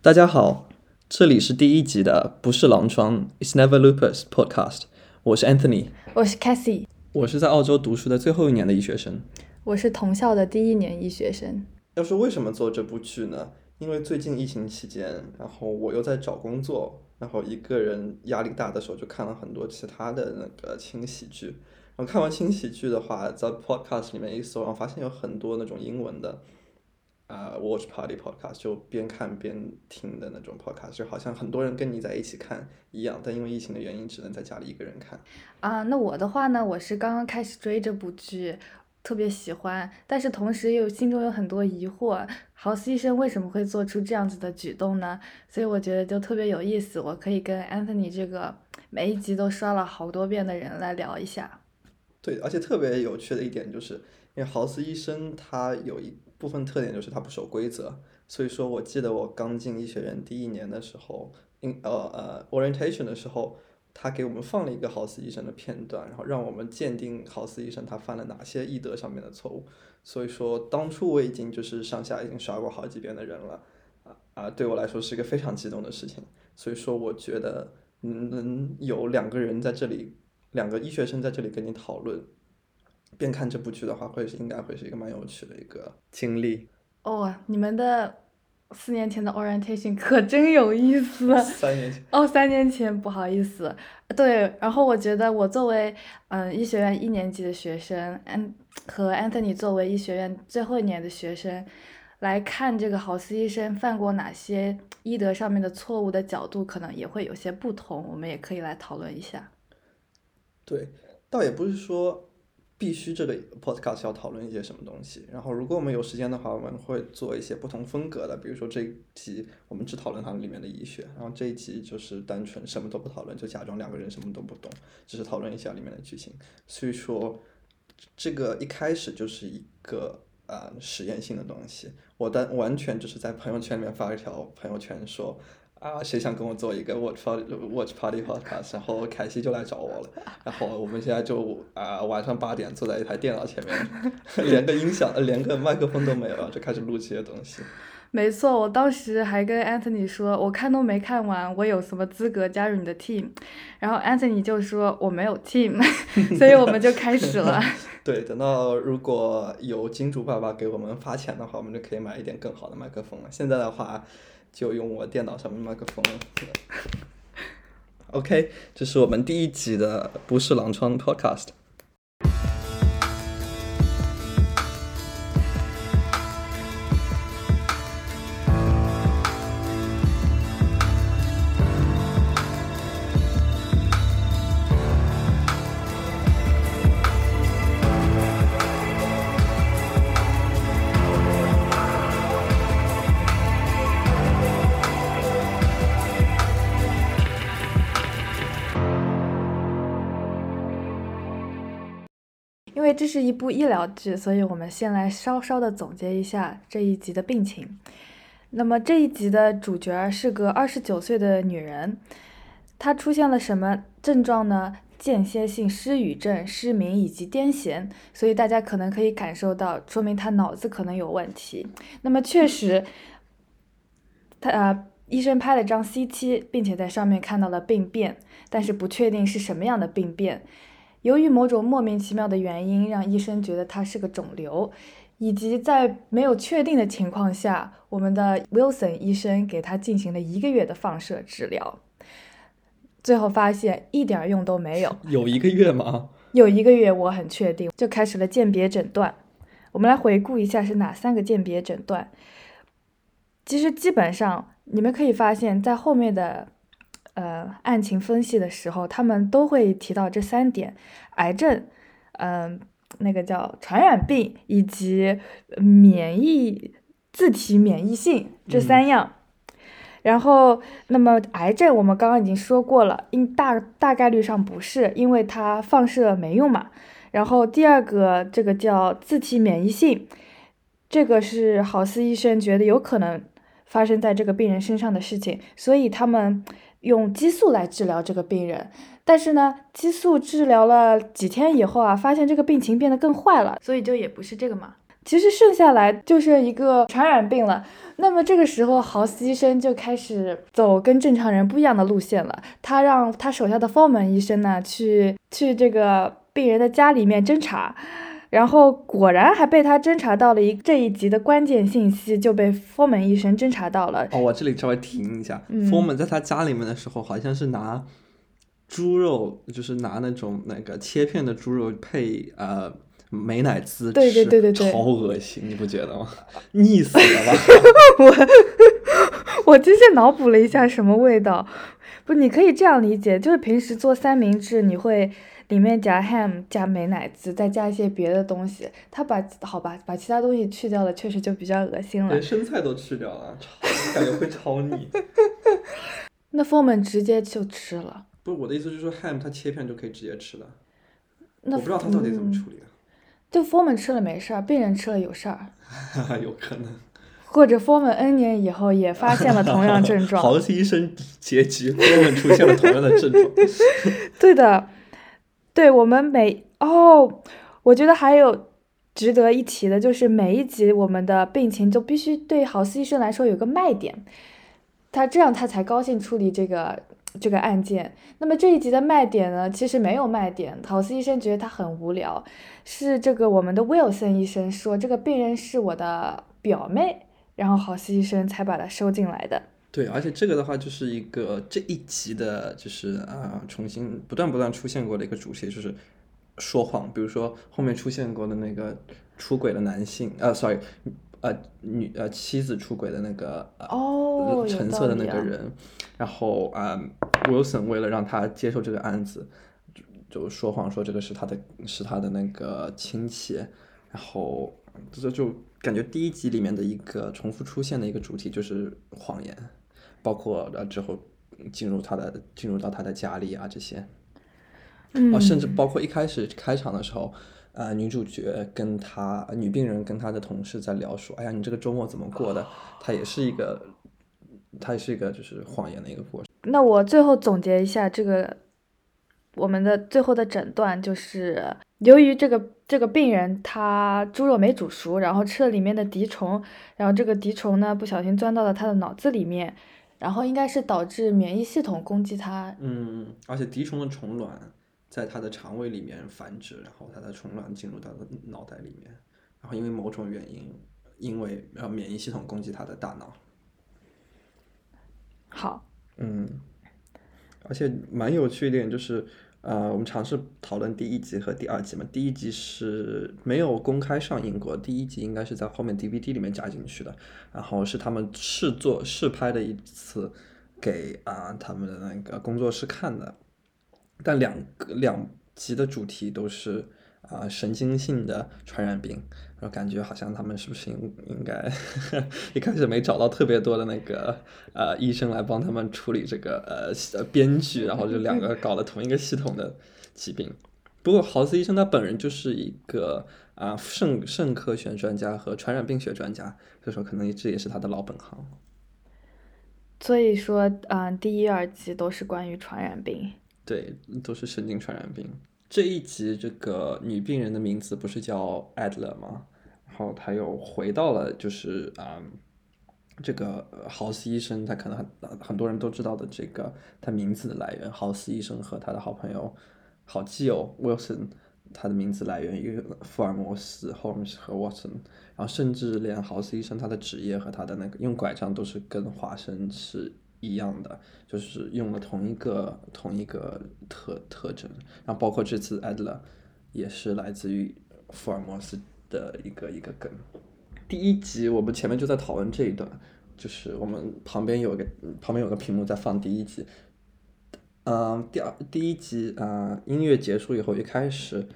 大家好，这里是第一集的不是狼疮，It's Never Lupus Podcast。我是 Anthony，我是 Cassie，我是在澳洲读书的最后一年的医学生。我是同校的第一年医学生。要说为什么做这部剧呢？因为最近疫情期间，然后我又在找工作，然后一个人压力大的时候，就看了很多其他的那个轻喜剧。然后看完轻喜剧的话，在 Podcast 里面一搜，然后发现有很多那种英文的。啊，Watch Party Podcast 就边看边听的那种 Podcast，就好像很多人跟你在一起看一样，但因为疫情的原因，只能在家里一个人看。啊，那我的话呢，我是刚刚开始追这部剧，特别喜欢，但是同时又心中有很多疑惑，豪斯医生为什么会做出这样子的举动呢？所以我觉得就特别有意思，我可以跟 Anthony 这个每一集都刷了好多遍的人来聊一下。对，而且特别有趣的一点就是，因为豪斯医生他有一。部分特点就是他不守规则，所以说我记得我刚进医学院第一年的时候，in 呃呃 orientation 的时候，他给我们放了一个豪斯医生的片段，然后让我们鉴定豪斯医生他犯了哪些医德上面的错误。所以说当初我已经就是上下已经刷过好几遍的人了，啊啊对我来说是一个非常激动的事情。所以说我觉得能有两个人在这里，两个医学生在这里跟你讨论。边看这部剧的话，会是应该会是一个蛮有趣的一个经历。哦，你们的四年前的 orientation 可真有意思。三年前。哦，三年前，不好意思。对，然后我觉得我作为嗯医学院一年级的学生，安和 Anthony 作为医学院最后一年的学生，来看这个豪斯医生犯过哪些医德上面的错误的角度，可能也会有些不同。我们也可以来讨论一下。对，倒也不是说。必须这个 podcast 要讨论一些什么东西，然后如果我们有时间的话，我们会做一些不同风格的，比如说这一集我们只讨论它里面的医学，然后这一集就是单纯什么都不讨论，就假装两个人什么都不懂，只是讨论一下里面的剧情。所以说，这个一开始就是一个呃实验性的东西，我单完全就是在朋友圈里面发一条朋友圈说。啊，谁想跟我做一个 watch party watch party podcast？然后凯西就来找我了，然后我们现在就啊晚上八点坐在一台电脑前面，连个音响、连个麦克风都没有，就开始录这些东西。没错，我当时还跟 Anthony 说，我看都没看完，我有什么资格加入你的 team？然后 Anthony 就说我没有 team，所以我们就开始了。对，等到如果有金主爸爸给我们发钱的话，我们就可以买一点更好的麦克风了。现在的话。就用我电脑上面麦克风。OK，这是我们第一集的不是狼疮 Podcast。这是一部医疗剧，所以我们先来稍稍的总结一下这一集的病情。那么这一集的主角是个二十九岁的女人，她出现了什么症状呢？间歇性失语症、失明以及癫痫，所以大家可能可以感受到，说明她脑子可能有问题。那么确实，她呃，医生拍了张 CT，并且在上面看到了病变，但是不确定是什么样的病变。由于某种莫名其妙的原因，让医生觉得它是个肿瘤，以及在没有确定的情况下，我们的 Wilson 医生给他进行了一个月的放射治疗，最后发现一点用都没有。有一个月吗？有一个月，我很确定，就开始了鉴别诊断。我们来回顾一下是哪三个鉴别诊断。其实基本上你们可以发现，在后面的。呃，案情分析的时候，他们都会提到这三点：癌症，嗯，那个叫传染病，以及免疫自体免疫性这三样。然后，那么癌症我们刚刚已经说过了，因大大概率上不是，因为它放射没用嘛。然后第二个，这个叫自体免疫性，这个是郝思医生觉得有可能发生在这个病人身上的事情，所以他们。用激素来治疗这个病人，但是呢，激素治疗了几天以后啊，发现这个病情变得更坏了，所以就也不是这个嘛。其实剩下来就是一个传染病了。那么这个时候，豪斯医生就开始走跟正常人不一样的路线了。他让他手下的 Foreman 医生呢，去去这个病人的家里面侦查，然后果然还被他侦查到了一这一集的关键信息，就被 Foreman 医生侦查到了。哦，我这里稍微停一下、嗯 f o r m a n 在他家里面的时候，好像是拿猪肉，就是拿那种那个切片的猪肉配呃美乃滋吃，对对对对对超恶心，你不觉得吗？腻死了吧？我我今天脑补了一下什么味道，不，你可以这样理解，就是平时做三明治，你会里面夹 ham 加美乃滋，再加一些别的东西。他把好吧，把其他东西去掉了，确实就比较恶心了连。生菜都吃掉了，超感觉会超腻。那 Foreman 直接就吃了。不是我的意思，就是说 ham 它切片就可以直接吃了，那我不知道他到底怎么嗯处理的，就 Foreman 吃了没事儿，病人吃了有事儿，有可能。或者 Foreman N 年以后也发现了同样症状。好的医生结局，form 出现了同样的症状。对的，对我们每哦，我觉得还有值得一提的，就是每一集我们的病情就必须对豪斯医生来说有个卖点，他这样他才高兴处理这个这个案件。那么这一集的卖点呢，其实没有卖点，豪斯医生觉得他很无聊，是这个我们的 Wilson 医生说这个病人是我的表妹，然后豪斯医生才把他收进来的。对，而且这个的话就是一个这一集的，就是啊、重新不断不断出现过的一个主题，就是说谎。比如说后面出现过的那个出轨的男性，呃，sorry，呃，女呃妻子出轨的那个呃哦橙色的那个人，然后啊、Wilson 为了让他接受这个案子，就就说谎说这个是他的是他的那个亲戚，然后这就感觉第一集里面的一个重复出现的一个主题就是谎言，包括呃之后进入他的进入到他的家里啊这些，嗯，啊，甚至包括一开始开场的时候，呃，女主角跟她女病人跟她的同事在聊说，哎呀，你这个周末怎么过的？她也是一个，她也是一个就是谎言的一个过程。那我最后总结一下这个我们的最后的诊断，就是由于这个这个病人他猪肉没煮熟，然后吃了里面的滴虫，然后这个滴虫呢不小心钻到了他的脑子里面，然后应该是导致免疫系统攻击它。嗯，而且敌虫的虫卵在它的肠胃里面繁殖，然后它的虫卵进入它的脑袋里面，然后因为某种原因，因为呃免疫系统攻击它的大脑。好，嗯，而且蛮有趣一点就是，呃，我们尝试讨论第一集和第二集嘛。第一集是没有公开上映过，第一集应该是在后面 DVD 里面加进去的，然后是他们试做试拍的一次给啊、他们的那个工作室看的。但两个两集的主题都是啊、神经性的传染病，然后感觉好像他们是不是应应该 一开始没找到特别多的那个呃医生来帮他们处理这个呃呃编剧，然后就两个搞了同一个系统的疾病。不过豪斯医生他本人就是一个啊、肾肾科学专家和传染病学专家，所以说可能这也是他的老本行。所以说，嗯、第一、二集都是关于传染病。对，都是神经传染病。这一集这个女病人的名字不是叫 Adler 吗？然后她又回到了就是啊、这个豪斯医生，他可能很很多人都知道的这个他名字的来源，豪斯医生和他的好朋友、好基友 Wilson，他的名字来源于福尔摩斯 Holmes 和 Watson，然后甚至连豪斯医生他的职业和他的那个用拐杖都是跟华生是一样的，就是用了同一个同一个特特征，然后包括这次 Adler 也是来自于福尔摩斯的一个一个梗。第一集我们前面就在讨论这一段，就是我们旁边有个旁边有个屏幕在放第一集，嗯，第二第一集啊、音乐结束以后，一开始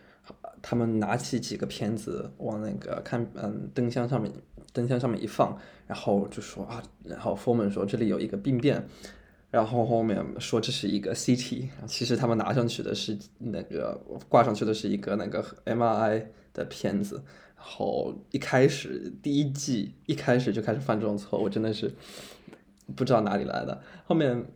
他们拿起几个片子往那个看嗯灯箱上面灯箱上面一放，然后就说啊，然后 Foreman 说这里有一个病变，然后后面说这是一个 CT，其实他们拿上去的是那个挂上去的是一个那个 MRI 的片子，然后一开始第一季一开始就开始犯这种错误，真的是不知道哪里来的，后面。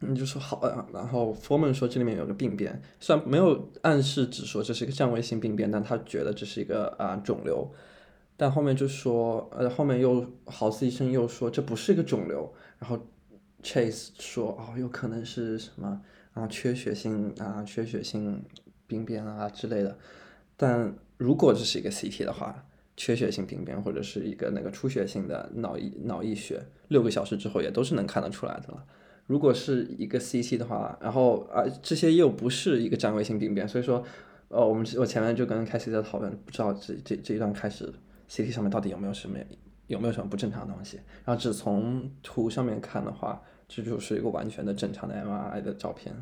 你就说好啊，然后 Foreman 说这里面有个病变，虽然没有暗示只说这是一个占位性病变，但他觉得这是一个啊、肿瘤，但后面就说，呃，后面又豪斯医生又说这不是一个肿瘤，然后 Chase 说哦，有可能是什么啊，缺血性啊，缺血性病变啊之类的。但如果这是一个 CT 的话，缺血性病变或者是一个那个出血性的脑溢脑溢血，六个小时之后也都是能看得出来的了。如果是一个 CT 的话，然后啊这些又不是一个占位性病变，所以说，呃，我们我前面就跟凯西在讨论，不知道这这这一段开始 CT 上面到底有没有什么有没有什么不正常的东西。然后只从图上面看的话，这就是一个完全的正常的 MRI 的照片。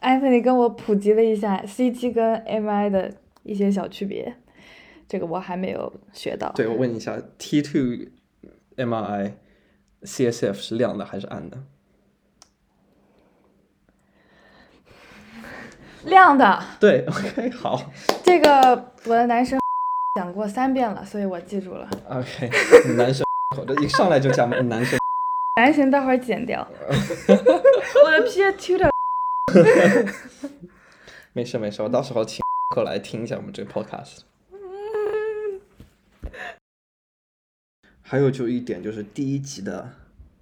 艾芬尼跟我普及了一下 CT 跟 MRI 的一些小区别，这个我还没有学到。对，我问一下，T2 MRI CSF 是亮的还是暗的？亮的。对，OK，好。这个我的男生 讲过三遍了，所以我记住了。OK，男生，我这一上来就讲男生。男神待会儿剪掉。我的 P T 的。没事没事，我到时候请过来听一下我们这个 podcast。还有就一点就是第一集的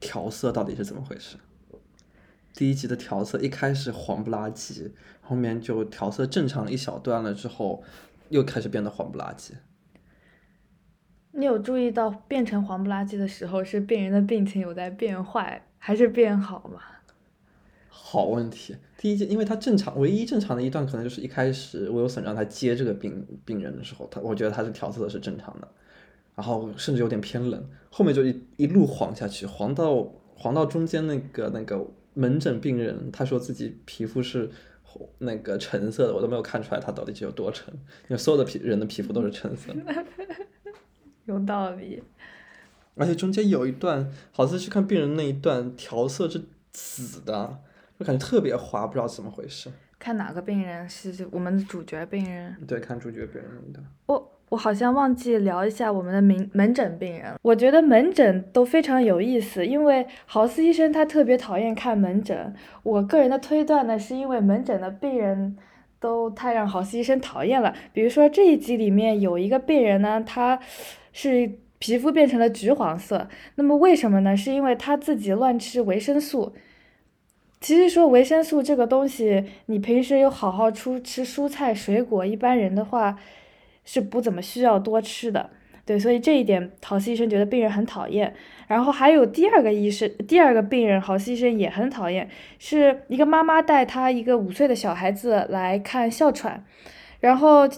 调色到底是怎么回事？第一集的调色一开始黄不拉几，后面就调色正常了一小段了之后，又开始变得黄不拉几。你有注意到变成黄不拉几的时候，是病人的病情有在变坏还是变好吗？好问题，第一集因为他正常，唯一正常的一段可能就是一开始威尔森让他接这个病病人的时候，他我觉得他是调色的是正常的，然后甚至有点偏冷，后面就一一路黄下去，黄到黄到中间那个那个门诊病人，他说自己皮肤是那个橙色的，我都没有看出来他到底是有多橙，因为所有的皮人的皮肤都是橙色的。有道理。而且中间有一段，好像是看病人那一段调色是紫的，就感觉特别滑，不知道怎么回事。看哪个病人是我们的主角病人？对，看主角病人那一段。我我好像忘记聊一下我们的门门诊病人。我觉得门诊都非常有意思，因为豪斯医生他特别讨厌看门诊。我个人的推断呢，是因为门诊的病人都太让豪斯医生讨厌了。比如说这一集里面有一个病人呢，他是皮肤变成了橘黄色，那么为什么呢？是因为他自己乱吃维生素。其实说维生素这个东西，你平时有好好出吃蔬菜水果，一般人的话是不怎么需要多吃的。对，所以这一点豪斯医生觉得病人很讨厌。然后还有第二个医生，第二个病人豪斯医生也很讨厌，是一个妈妈带她一个五岁的小孩子来看哮喘，然后。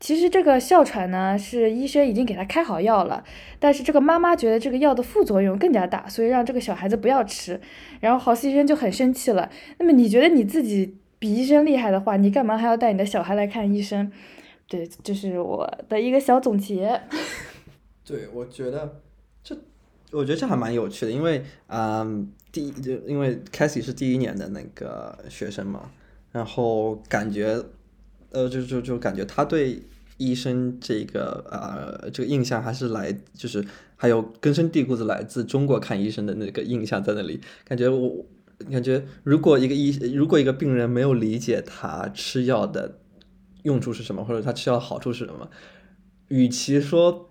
其实这个哮喘呢，是医生已经给他开好药了，但是这个妈妈觉得这个药的副作用更加大，所以让这个小孩子不要吃。然后豪斯医生就很生气了。那么你觉得你自己比医生厉害的话，你干嘛还要带你的小孩来看医生？对，这是我的一个小总结。对，我觉得这，我觉得这还蛮有趣的，因为嗯，第一就因为凯西是第一年的那个学生嘛，然后感觉，呃，就就就感觉他对。医生这个呃，这个印象还是来，就是还有根深蒂固的来自中国看医生的那个印象在那里。感觉我感觉，如果一个医，如果一个病人没有理解他吃药的用处是什么，或者他吃药好处是什么，与其说，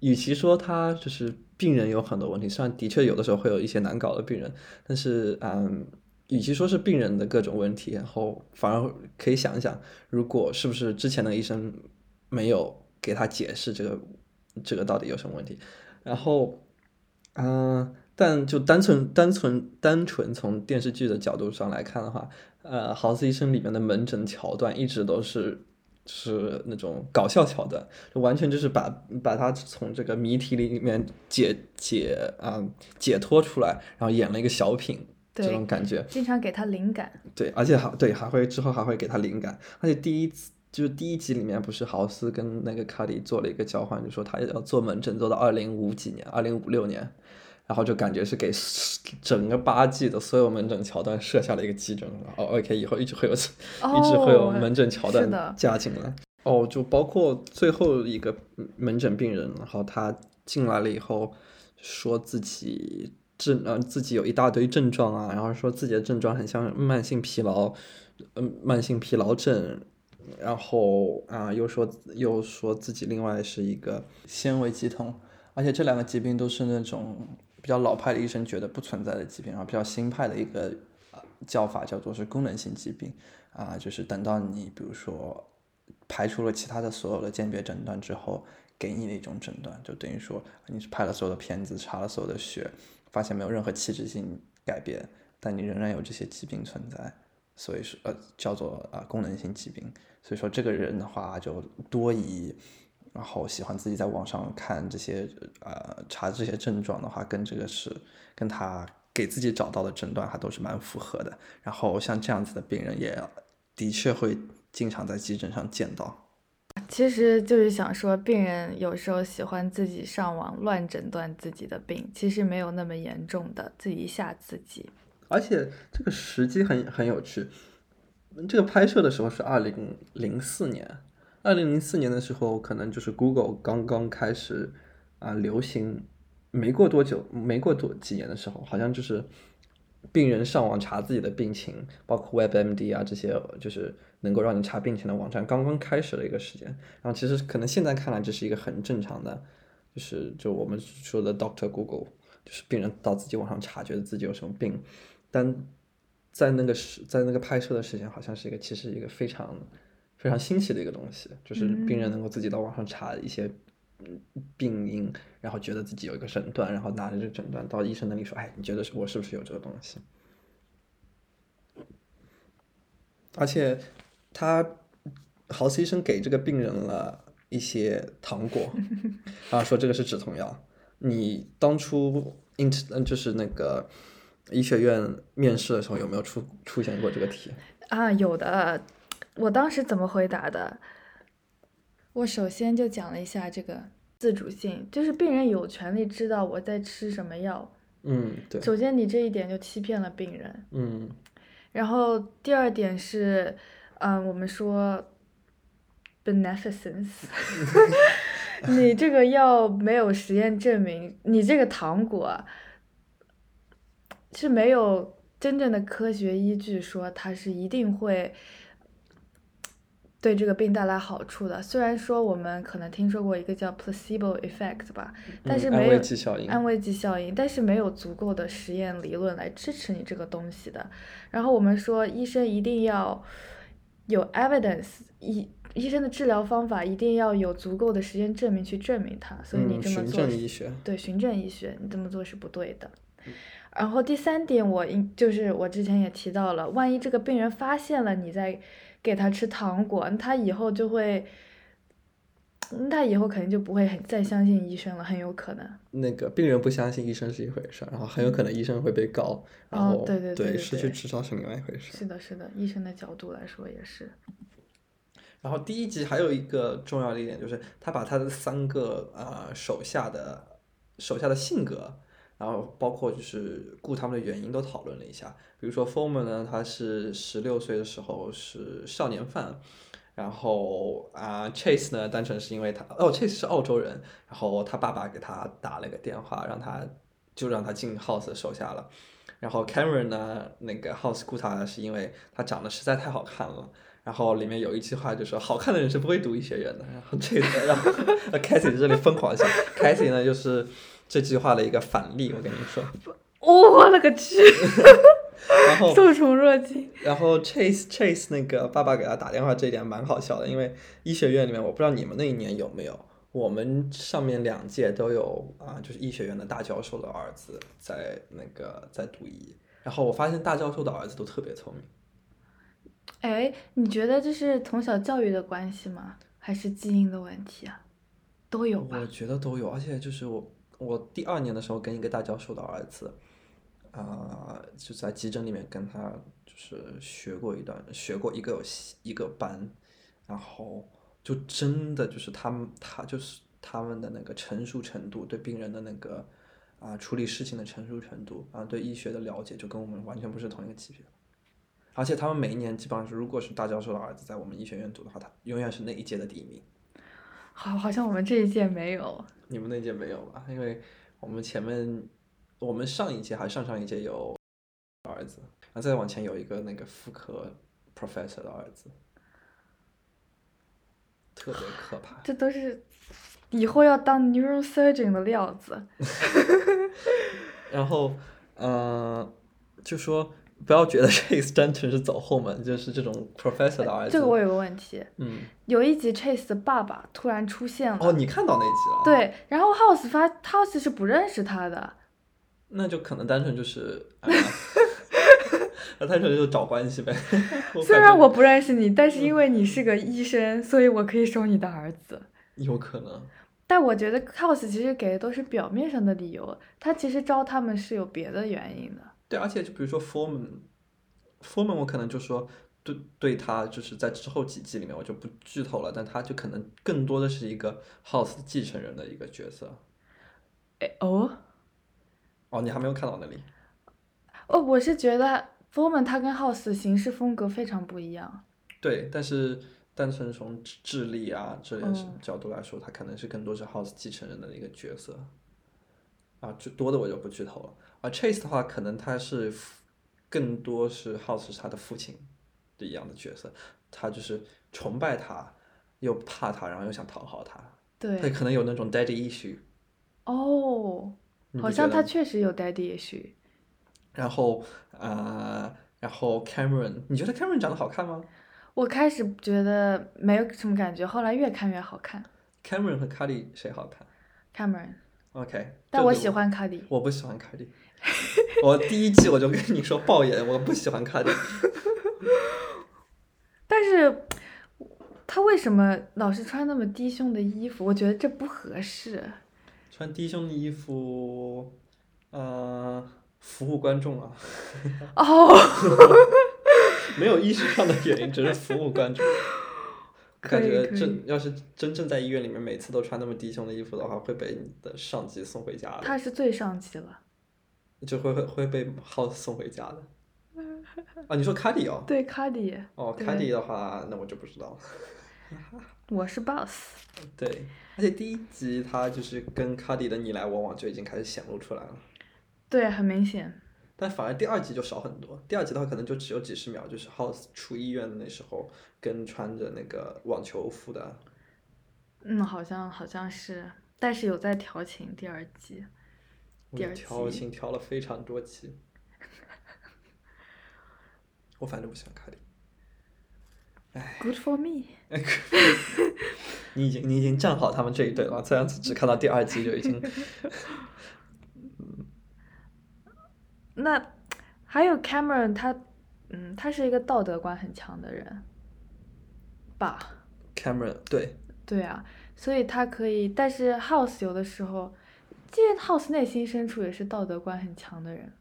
与其说他就是病人有很多问题，虽然的确有的时候会有一些难搞的病人，但是嗯。与其说是病人的各种问题，然后反而可以想一想，如果是不是之前的医生。没有给他解释这个这个到底有什么问题，然后，嗯、但就单纯单纯单纯从电视剧的角度上来看的话，呃，豪斯医生里面的门诊桥段一直都是是那种搞笑桥段，就完全就是把把他从这个谜题里面解解啊、呃、解脱出来，然后演了一个小品。这种感觉，经常给他灵感。对，而且还对还会之后还会给他灵感，而且第一次。就是第一集里面不是豪斯跟那个卡里做了一个交换，就说他要做门诊做到二零五几年，二零五六年，然后就感觉是给整个八季的所有门诊桥段设下了一个基准。哦，OK，以后一直会有，哦、一直会有门诊桥段加进来。哦，就包括最后一个门诊病人，然后他进来了以后，说自己症呃自己有一大堆症状啊，然后说自己的症状很像慢性疲劳，嗯、呃，慢性疲劳症。然后啊，又说又说自己另外是一个纤维肌痛，而且这两个疾病都是那种比较老派的医生觉得不存在的疾病，然后比较新派的一个叫法叫做是功能性疾病啊，就是等到你比如说排除了其他的所有的鉴别诊断之后，给你的一种诊断，就等于说你是拍了所有的片子，查了所有的血，发现没有任何器质性改变，但你仍然有这些疾病存在。所以说，呃，叫做啊功能性疾病。所以说，这个人的话就多疑，然后喜欢自己在网上看这些，呃，查这些症状的话，跟这个是跟他给自己找到的诊断还都是蛮符合的。然后像这样子的病人，也的确会经常在急诊上见到。其实就是想说，病人有时候喜欢自己上网乱诊断自己的病，其实没有那么严重的，自己吓自己。而且这个时机很很有趣，这个拍摄的时候是二零零四年，二零零四年的时候，可能就是 Google 刚刚开始啊流行，没过多久，没过多几年的时候，好像就是病人上网查自己的病情，包括 WebMD 啊这些，就是能够让你查病情的网站刚刚开始的一个时间。然后其实可能现在看来这是一个很正常的，就是就我们说的 Doctor Google，就是病人到自己网上查，觉得自己有什么病。但在那个时，在那个拍摄的时间，好像是一个其实一个非常非常新奇的一个东西，就是病人能够自己到网上查一些病因，然后觉得自己有一个诊断，然后拿着这个诊断到医生那里说：“哎，你觉得是我是不是有这个东西？”而且他豪斯医生给这个病人了一些糖果，啊，说这个是止痛药。你当初嗯就是那个。医学院面试的时候有没有出出现过这个题啊？有的，我当时怎么回答的？我首先就讲了一下这个自主性，就是病人有权利知道我在吃什么药。嗯，对。首先你这一点就欺骗了病人。嗯。然后第二点是，嗯，我们说 beneficence，你这个药没有实验证明，你这个糖果。是没有真正的科学依据说它是一定会对这个病带来好处的。虽然说我们可能听说过一个叫 placebo effect 吧，但是没有安慰剂效应，安慰剂效应，但是没有足够的实验理论来支持你这个东西的。然后我们说医生一定要有 evidence，医医生的治疗方法一定要有足够的实验证明去证明它。所以你这么做，对循证医学，你这么做是不对的。然后第三点，我应就是我之前也提到了，万一这个病人发现了你在给他吃糖果，他以后就会，他以后肯定就不会很再相信医生了，很有可能。那个病人不相信医生是一回事，然后很有可能医生会被告，然后对对对失去执照是另外一回事。是的，是的，医生的角度来说也是。然后第一集还有一个重要的一点就是，他把他的三个呃手下的手下的性格。然后包括就是雇他们的原因都讨论了一下，比如说 Foreman 呢，他是十六岁的时候是少年犯，然后啊 Chase 呢，单纯是因为他哦 Chase 是澳洲人，然后他爸爸给他打了个电话，让他就让他进 House 手下了，然后 Cameron 呢，那个 House 雇他是因为他长得实在太好看了，然后里面有一句话就说好看的人是不会读医学院的，然后这个然后 Cathy 在这里疯狂笑，Cathy 呢就是。这句话的一个反例，我跟你说。我勒个去！然后受宠若惊。然后 Chase Chase 那个爸爸给他打电话，这一点蛮好笑的，因为医学院里面，我不知道你们那一年有没有，我们上面两届都有啊，就是医学院的大教授的儿子在那个在读医。然后我发现大教授的儿子都特别聪明。哎，你觉得这是从小教育的关系吗？还是基因的问题啊？都有吧？我觉得都有，而且就是我。我第二年的时候跟一个大教授的儿子，啊，就在急诊里面跟他就是学过一段，学过一个一个班，然后就真的就是他们他就是他们的那个成熟程度，对病人的那个啊处理事情的成熟程度啊，对医学的了解就跟我们完全不是同一个级别。而且他们每一年基本上是，如果是大教授的儿子在我们医学院读的话，他永远是那一届的第一名。好，好像我们这一届没有。你们那届没有吧？因为我们前面，我们上一届还上上一届有儿子，然后再往前有一个那个妇科 professor 的儿子。特别可怕。这都是以后要当 neurosurgeon 的料子。然后，嗯、就说不要觉得 Chase 单纯是走后门，就是这种 professor 的儿子。这个我有个问题，嗯，有一集 Chase 的爸爸突然出现了，哦，你看到那集了？，对，然后 House 发 House 是不认识他的，那就可能单纯就是，啊 那单纯就是找关系呗。虽然我不认识你，但是因为你是个医生，所以我可以收你的儿子。有可能，但我觉得 House 其实给的都是表面上的理由，他其实招他们是有别的原因的。对，而且就比如说 Foreman，Foreman 我可能就说对对他就是在之后几季里面我就不剧透了，但他就可能更多的是一个 House 继承人的一个角色。哎哦哦，你还没有看到那里？哦，我是觉得 Foreman 他跟 House 的行事风格非常不一样。对，但是单纯从智智力啊这类嗯角度来说，他可能是更多是 House 继承人的一个角色。啊，就多的我就不剧透了。而 Chase 的话，可能他是更多是 House 是他的父亲的一样的角色，他就是崇拜他，又怕他，然后又想讨好他，对他对，可能有那种 daddy issue。哦，好像他确实有 daddy issue。然后啊、然后 Cameron，你觉得 Cameron 长得好看吗我开始觉得没有什么感觉，后来越看越好看。？Cameron 和 Cardi 谁好看 Cameron，？OK，但我这个喜欢卡迪。我不喜欢卡迪，我第一季我就跟你说爆眼，我不喜欢卡迪。但是他为什么老是穿那么低胸的衣服？我觉得这不合适。穿低胸的衣服，呃，服务观众啊，哦，没有艺术上的原因，只是服务观众。感觉真要是真正在医院里面每次都穿那么低胸的衣服的话，会被你的上级送回家的，他是最上级了。就会会会被 house 送回家的。啊，你说卡迪哦？对，卡迪，哦，对卡迪的话，那我就不知道了。我是 boss。对，而且第一集他就是跟卡迪的你来我往就已经开始显露出来了，对，很明显。但反而第二集就少很多。第二集的话可能就只有几十秒，就是 House 出医院的那时候，跟穿着那个网球服的，嗯，好像好像是，但是有在调情第二集。第二调情调了非常多期。我反正不喜欢卡迪。Good for me。你已经你已经站好他们这一队了，虽然只看到第二集就已经。那还有 Cameron，他，嗯，他是一个道德观很强的人，吧？Cameron 对，对啊，所以他可以，但是 House 有的时候，其实 House 内心深处也是道德观很强的人。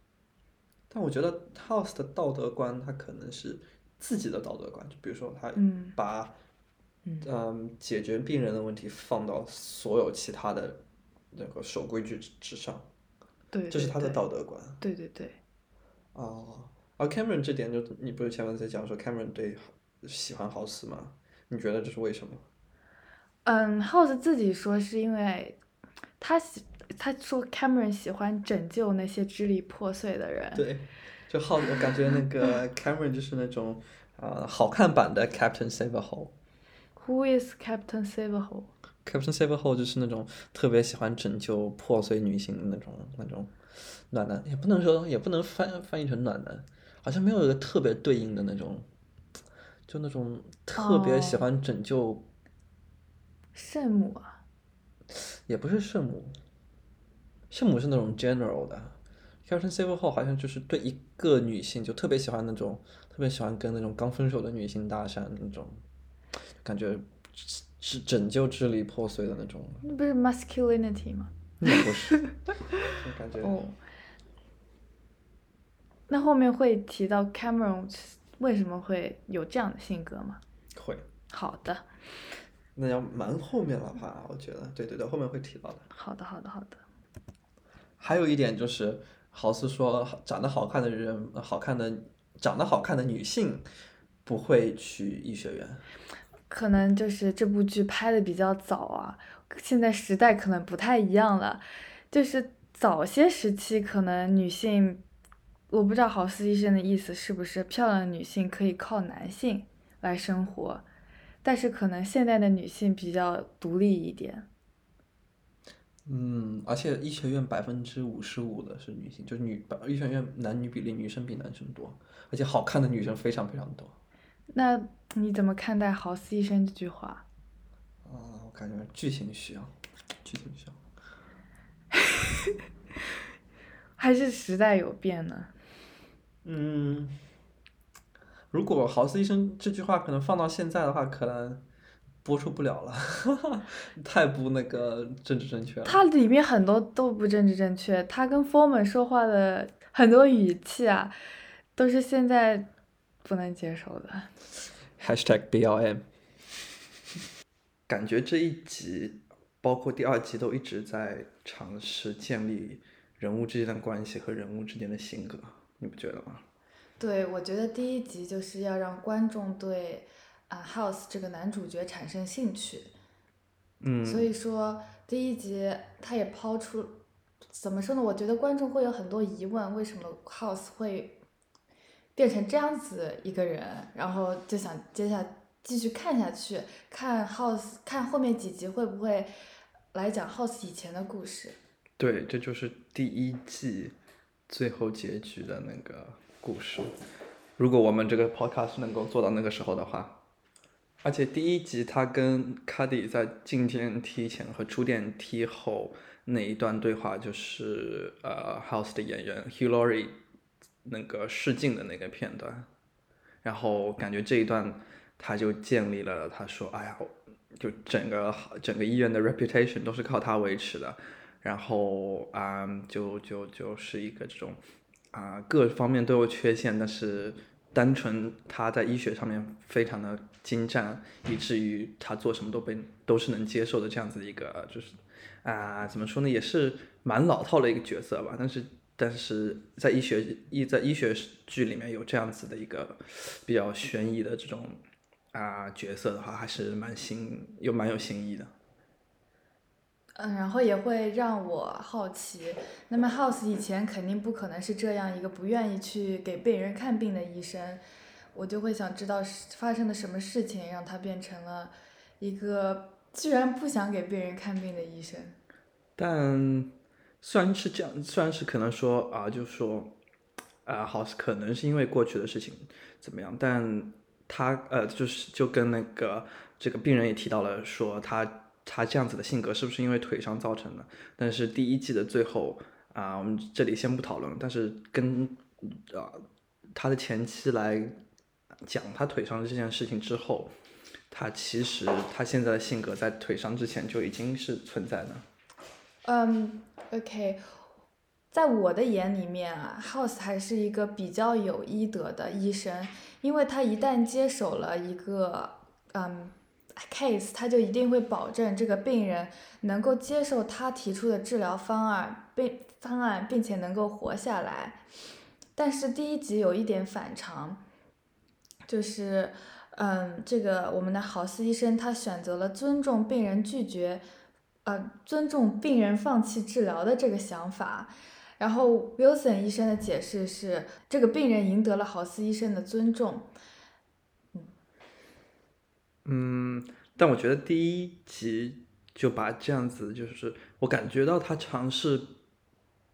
但我觉得 House 的道德观，他可能是自己的道德观，就比如说他嗯把嗯嗯解决病人的问题放到所有其他的那个守规矩之之上，对，这是他的道德观。对对对，哦，而 Cameron 这点就你不是前面在讲说 Cameron 对喜欢 House 吗？你觉得这是为什么？嗯，House 自己说是因为他喜，他说 Cameron 喜欢拯救那些支离破碎的人。对，就 House 我感觉那个 Cameron 就是那种啊、好看版的 Captain Saverhole。Who is Captain Saverhole？Captain Saverhole 就是那种特别喜欢拯救破碎女性的那种那种暖男，也不能说也不能翻翻译成暖男，好像没有一个特别对应的那种，就那种特别喜哦。欢拯救，圣母啊，也不是圣母，圣母是那种 general 的，Captain Saverhole 好像就是对一个女性就特别喜欢那种，特别喜欢跟那种刚分手的女性搭讪那种，感觉是拯救支离破碎的那种，那不是 masculinity 吗？那不是，就感觉。哦，那后面会提到 Cameron 为什么会有这样的性格吗？会，好的，那要蛮后面了吧？我觉得，对对对，后面会提到的。好的，好的，好的。还有一点就是，豪斯说，长得好看的人，好看的，长得好看的女性不会去医学院。可能就是这部剧拍的比较早啊，现在时代可能不太一样了。就是早些时期，可能女性，我不知道豪斯医生的意思是不是漂亮的女性可以靠男性来生活，但是可能现代的女性比较独立一点。嗯，而且医学院百分之五十五的是女性，就是女医学院男女比例女生比男生多，而且好看的女生非常非常多。那你怎么看待豪斯医生这句话？啊，我感觉剧情需要，剧情需要。还是时代有变呢？嗯，如果豪斯医生这句话可能放到现在的话，可能播出不了了，太不那个政治正确了。它里面很多都不政治正确，他跟 Foreman 说话的很多语气啊，都是现在不能接受的。Hashtag BLM。感觉这一集，包括第二集，都一直在尝试建立人物之间的关系和人物之间的性格，你不觉得吗？对，我觉得第一集就是要让观众对啊 House 这个男主角产生兴趣。嗯。所以说第一集他也抛出，怎么说呢？我觉得观众会有很多疑问，为什么 House 会变成这样子一个人？然后就想接下继续看下去，看 House 看后面几集会不会来讲 House 以前的故事。对，这就是第一季最后结局的那个故事。如果我们这个 podcast 能够做到那个时候的话，而且第一集他跟 Caddy 在进电梯前和出电梯后那一段对话，就是呃 House 的演员 Hugh Laurie 那个试镜的那个片段，然后感觉这一段他就建立了，他说：“哎呀，就整个整个医院的 reputation 都是靠他维持的。”然后啊、就就就是一个这种啊、各方面都有缺陷，但是单纯他在医学上面非常的精湛，以至于他做什么都被都是能接受的这样子的一个，就是啊、怎么说呢，也是蛮老套的一个角色吧。但是但是在医学医在医学剧里面有这样子的一个比较悬疑的这种啊、角色的话，还是蛮新又蛮有新意的。嗯，然后也会让我好奇，那么 House 以前肯定不可能是这样一个不愿意去给病人看病的医生，我就会想知道是发生了什么事情让他变成了一个居然不想给病人看病的医生。但虽然是这样，虽然是可能说啊，就是说啊，好，可能是因为过去的事情怎么样，但他呃，就是就跟那个这个病人也提到了，说他他这样子的性格是不是因为腿伤造成的？但是第一季的最后啊，我们这里先不讨论，但是跟啊他的前妻来讲他腿伤的这件事情之后，他其实他现在的性格在腿伤之前就已经是存在的。嗯，OK，在我的眼里面啊，House 还是一个比较有医德的医生，因为他一旦接手了一个嗯 case，他就一定会保证这个病人能够接受他提出的治疗方案，并方案，并且能够活下来。但是第一集有一点反常，就是嗯，这个我们的豪斯医生他选择了尊重病人拒绝。呃，尊重病人放弃治疗的这个想法，然后 Wilson 医生的解释是，这个病人赢得了豪斯医生的尊重。嗯，但我觉得第一集就把这样子，就是我感觉到他尝试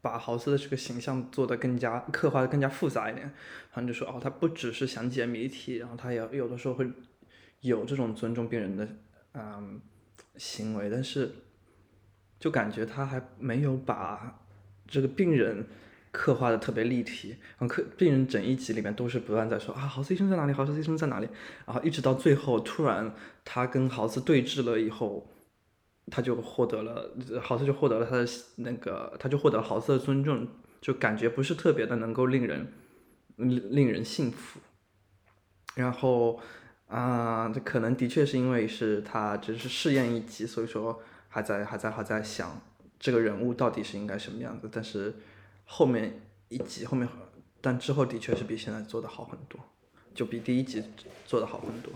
把豪斯的这个形象做得更加刻画的更加复杂一点，然后就说哦，他不只是想解谜题，然后他也有的时候会有这种尊重病人的嗯行为，但是就感觉他还没有把这个病人刻画的特别立体，然后刻病人整一集里面都是不断在说啊，豪斯医生在哪里？豪斯医生在哪里？然后一直到最后，突然他跟豪斯对峙了以后，他就获得了豪斯就获得了他的那个，他就获得了豪斯的尊重，就感觉不是特别的能够令人令令人信服。然后啊、这可能的确是因为是他只是试验一集，所以说还在还在还在想这个人物到底是应该什么样子，但是后面一集后面，但之后的确是比现在做的好很多，就比第一集做的好很多。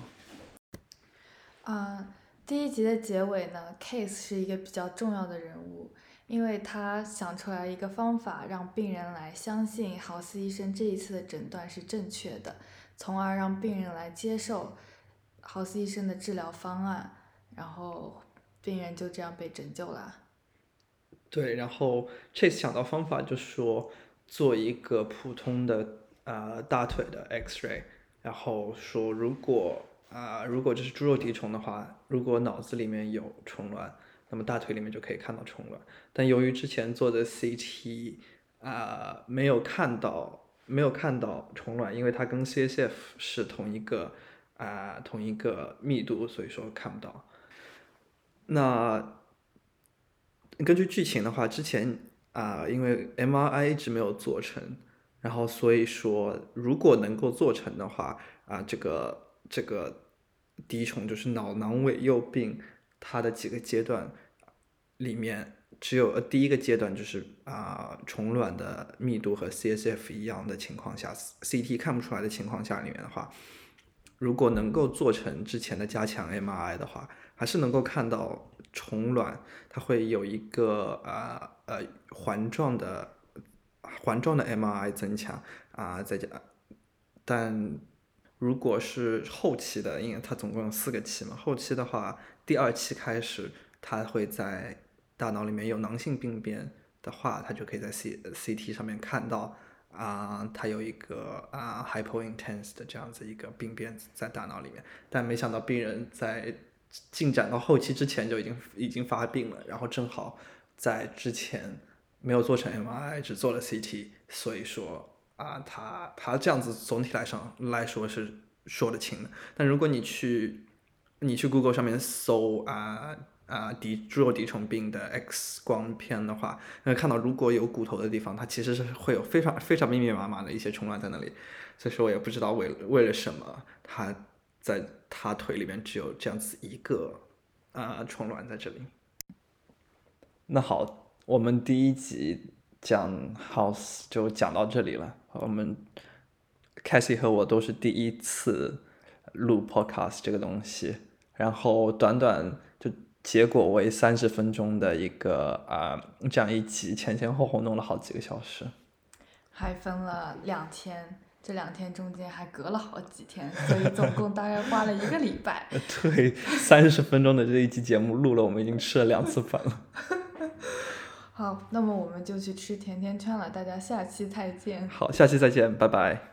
啊、第一集的结尾呢，Case 是一个比较重要的人物，因为他想出来一个方法，让病人来相信豪斯医生这一次的诊断是正确的，从而让病人来接受豪斯医生的治疗方案，然后病人就这样被拯救了。对，然后 Chase 想到方法就说做一个普通的、呃大腿的 X-ray，然后说如果啊、如果这是猪肉滴虫的话，如果脑子里面有虫卵，那么大腿里面就可以看到虫卵。但由于之前做的 CT 啊、没有看到没有看到虫卵，因为它跟 CSF 是同一个啊、同一个密度，所以说看不到。那根据剧情的话，之前啊、因为 MRI 一直没有做成，然后所以说如果能够做成的话，啊、这个这个滴虫就是脑囊尾右病，它的几个阶段里面，只有呃第一个阶段就是啊、虫卵的密度和 CSF 一样的情况下，CT 看不出来的情况下里面的话，如果能够做成之前的加强 MRI 的话，还是能够看到虫卵，它会有一个啊呃环状的环状的 MRI 增强啊、再加，但如果是后期的，因为它总共有四个期嘛，后期的话，第二期开始，它会在大脑里面有囊性病变的话，它就可以在 C CT 上面看到啊、它有一个啊、hypointense 的这样子一个病变在大脑里面，但没想到病人在进展到后期之前就已经已经发病了，然后正好在之前没有做成 MRI，只做了 CT，所以说啊，他他这样子总体来上来说是说得清的。但如果你去你去 Google 上面搜啊啊滴猪肉滴虫病的 X 光片的话，那看到如果有骨头的地方，它其实是会有非常非常密密麻麻的一些虫卵在那里。所以说我也不知道为为了什么它在他腿里面只有这样子一个啊、虫卵在这里。那好，我们第一集讲 House 就讲到这里了。我们 Cassie 和我都是第一次录 Podcast 这个东西，然后短短就结果为三十分钟的一个啊、这样一集，前前后后弄了好几个小时。还分了两天，这两天中间还隔了好几天，所以总共大概花了一个礼拜。对，三十分钟的这一期节目录了，我们已经吃了两次饭了。好，那么我们就去吃甜甜圈了，大家下期再见。好，下期再见，拜拜。